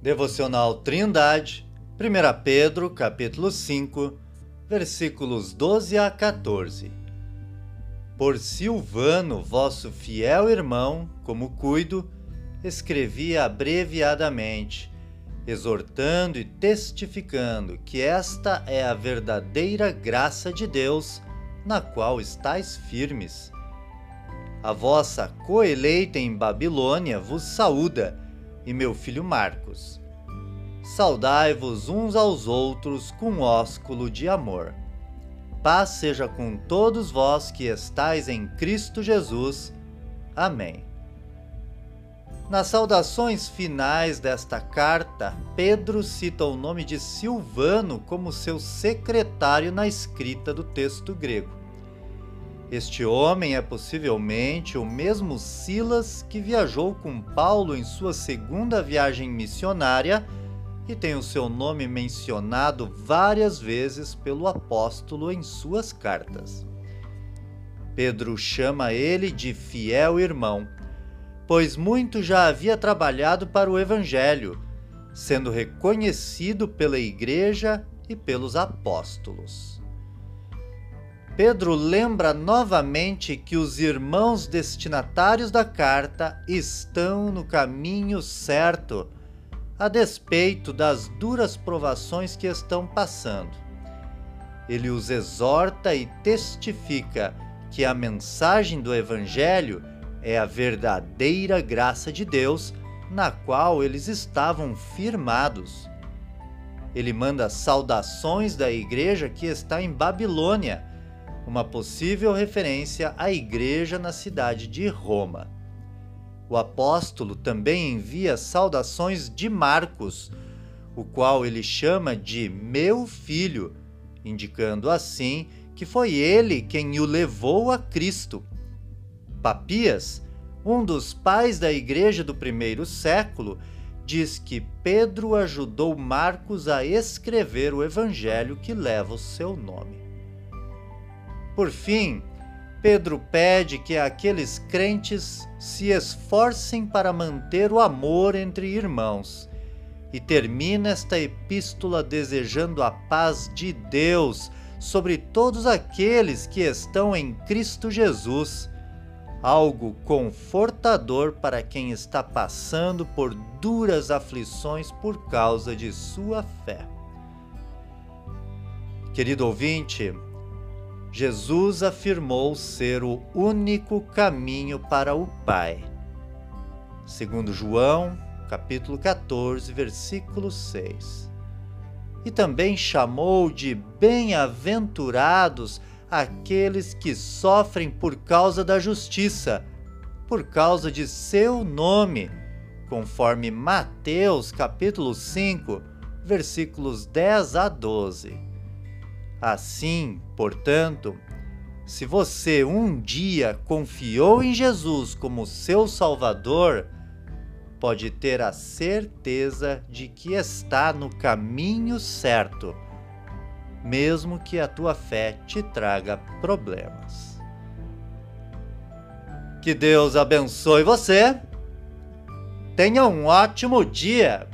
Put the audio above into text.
Devocional Trindade, 1 Pedro, capítulo 5, versículos 12 a 14. Por Silvano, vosso fiel irmão, como cuido, escrevi abreviadamente, exortando e testificando que esta é a verdadeira graça de Deus, na qual estáis firmes. A vossa coeleita em Babilônia vos saúda e meu filho Marcos. Saudai-vos uns aos outros com ósculo de amor. Paz seja com todos vós que estais em Cristo Jesus. Amém. Nas saudações finais desta carta, Pedro cita o nome de Silvano como seu secretário na escrita do texto grego. Este homem é possivelmente o mesmo Silas que viajou com Paulo em sua segunda viagem missionária e tem o seu nome mencionado várias vezes pelo apóstolo em suas cartas. Pedro chama ele de fiel irmão, pois muito já havia trabalhado para o Evangelho, sendo reconhecido pela Igreja e pelos apóstolos. Pedro lembra novamente que os irmãos destinatários da carta estão no caminho certo, a despeito das duras provações que estão passando. Ele os exorta e testifica que a mensagem do Evangelho é a verdadeira graça de Deus na qual eles estavam firmados. Ele manda saudações da igreja que está em Babilônia uma possível referência à igreja na cidade de Roma. O apóstolo também envia saudações de Marcos, o qual ele chama de meu filho, indicando assim que foi ele quem o levou a Cristo. Papias, um dos pais da igreja do primeiro século, diz que Pedro ajudou Marcos a escrever o evangelho que leva o seu nome. Por fim, Pedro pede que aqueles crentes se esforcem para manter o amor entre irmãos e termina esta epístola desejando a paz de Deus sobre todos aqueles que estão em Cristo Jesus, algo confortador para quem está passando por duras aflições por causa de sua fé. Querido ouvinte, Jesus afirmou ser o único caminho para o Pai. Segundo João, capítulo 14, versículo 6. E também chamou de bem-aventurados aqueles que sofrem por causa da justiça, por causa de seu nome, conforme Mateus capítulo 5, versículos 10 a 12. Assim, portanto, se você um dia confiou em Jesus como seu Salvador, pode ter a certeza de que está no caminho certo, mesmo que a tua fé te traga problemas. Que Deus abençoe você. Tenha um ótimo dia!